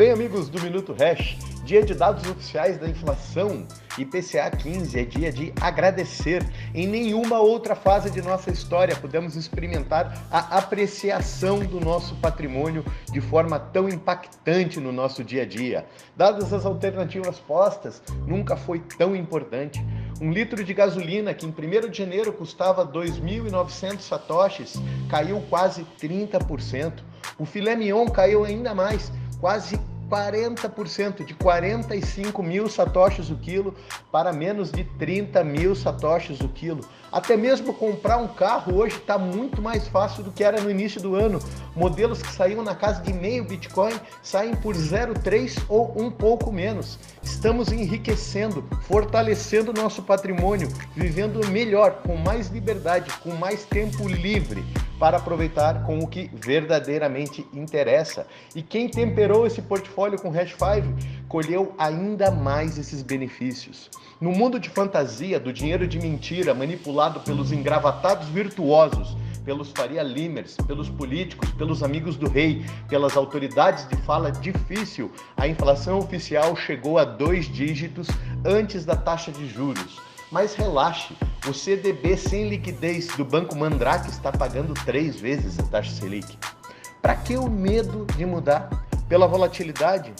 Bem, amigos do Minuto Hash, dia de dados oficiais da inflação, IPCA 15 é dia de agradecer. Em nenhuma outra fase de nossa história pudemos experimentar a apreciação do nosso patrimônio de forma tão impactante no nosso dia a dia. Dadas as alternativas postas, nunca foi tão importante. Um litro de gasolina que em 1 de janeiro custava 2.900 satoshis caiu quase 30%. O filé mignon caiu ainda mais, quase 40%, de 45 mil satoshis o quilo para menos de 30 mil satoshis o quilo. Até mesmo comprar um carro hoje está muito mais fácil do que era no início do ano. Modelos que saíam na casa de meio Bitcoin saem por 0,3 ou um pouco menos. Estamos enriquecendo, fortalecendo nosso patrimônio, vivendo melhor, com mais liberdade, com mais tempo livre para aproveitar com o que verdadeiramente interessa. E quem temperou esse portfólio com Hash 5 colheu ainda mais esses benefícios. No mundo de fantasia, do dinheiro de mentira manipulado pelos engravatados virtuosos, pelos Faria Limers, pelos políticos, pelos amigos do rei, pelas autoridades de fala difícil, a inflação oficial chegou a dois dígitos antes da taxa de juros. Mas relaxe, o CDB sem liquidez do Banco Mandrake está pagando três vezes a taxa Selic. Para que o medo de mudar? Pela volatilidade?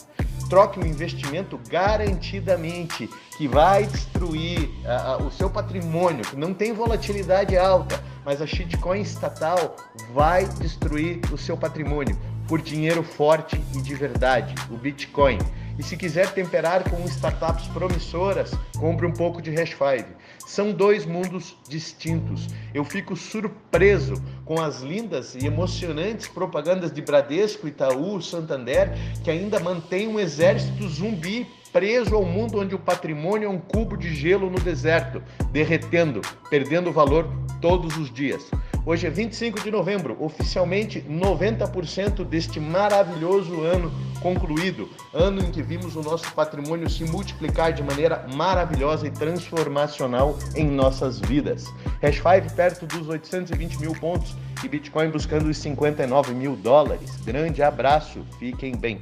Troque um investimento garantidamente que vai destruir uh, o seu patrimônio, que não tem volatilidade alta, mas a shitcoin estatal vai destruir o seu patrimônio por dinheiro forte e de verdade, o Bitcoin. E se quiser temperar com startups promissoras, compre um pouco de Hash 5. São dois mundos distintos. Eu fico surpreso com as lindas e emocionantes propagandas de Bradesco, Itaú, Santander, que ainda mantém um exército zumbi preso ao mundo onde o patrimônio é um cubo de gelo no deserto, derretendo, perdendo valor todos os dias. Hoje é 25 de novembro, oficialmente 90% deste maravilhoso ano concluído, ano em que vimos o nosso patrimônio se multiplicar de maneira maravilhosa e transformacional em nossas vidas. Hash 5 perto dos 820 mil pontos e Bitcoin buscando os 59 mil dólares. Grande abraço, fiquem bem.